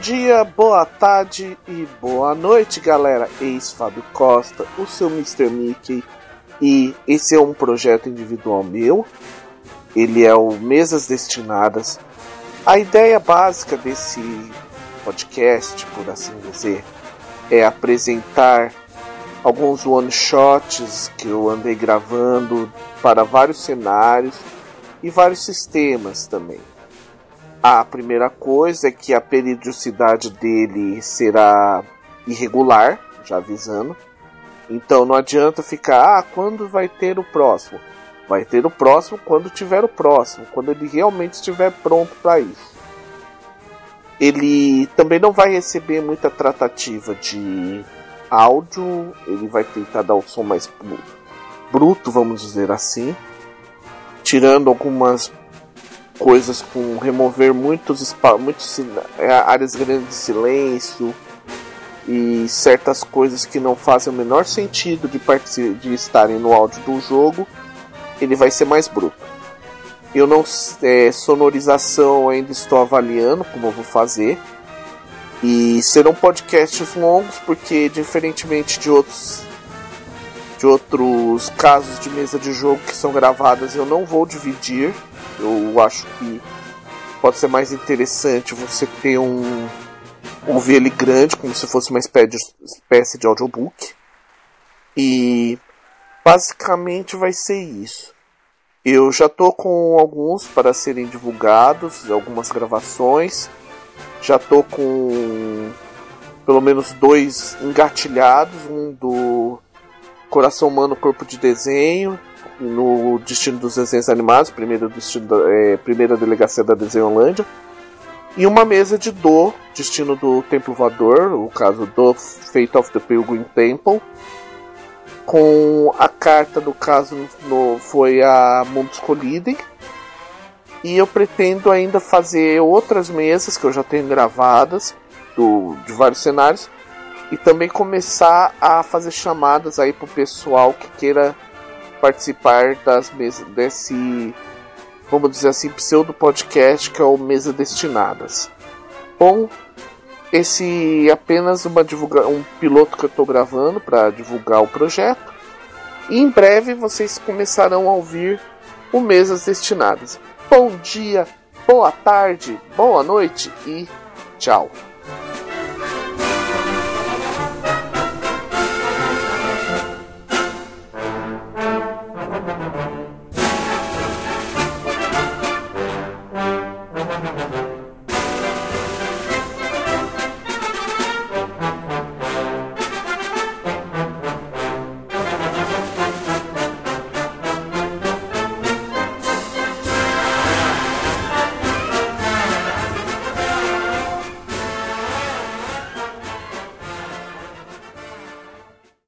dia, boa tarde e boa noite, galera. Eis Fábio Costa, o seu Mr. Mickey, e esse é um projeto individual meu. Ele é o Mesas Destinadas. A ideia básica desse podcast, por assim dizer, é apresentar alguns one-shots que eu andei gravando para vários cenários e vários sistemas também. A primeira coisa é que a periodicidade dele será irregular, já avisando. Então não adianta ficar, ah, quando vai ter o próximo? Vai ter o próximo quando tiver o próximo, quando ele realmente estiver pronto para isso. Ele também não vai receber muita tratativa de áudio, ele vai tentar dar o som mais bruto, vamos dizer assim, tirando algumas coisas com remover muitos, muitos é, áreas grandes de silêncio e certas coisas que não fazem o menor sentido de, de estarem no áudio do jogo, ele vai ser mais bruto. Eu não é, sonorização ainda estou avaliando como eu vou fazer. E serão podcasts longos porque diferentemente de outros de outros casos de mesa de jogo que são gravadas, eu não vou dividir eu acho que pode ser mais interessante você ter um ouvir ele grande, como se fosse uma espécie de audiobook. E basicamente vai ser isso. Eu já tô com alguns para serem divulgados, algumas gravações. Já tô com pelo menos dois engatilhados, um do Coração Humano Corpo de Desenho no Destino dos Desenhos Animados, primeiro destino da, é, primeira delegacia da Desenholândia, e uma mesa de Do, Destino do Templo Voador, o caso do Fate of the Pilgrim Temple, com a carta do caso no, foi a Mundos Collidem, e eu pretendo ainda fazer outras mesas que eu já tenho gravadas do, de vários cenários e também começar a fazer chamadas aí pro pessoal que queira participar das mesas desse, vamos dizer assim, pseudo podcast que é o Mesa Destinadas. Bom, esse é apenas uma divulga um piloto que eu estou gravando para divulgar o projeto. E em breve vocês começarão a ouvir o Mesas Destinadas. Bom dia, boa tarde, boa noite e tchau.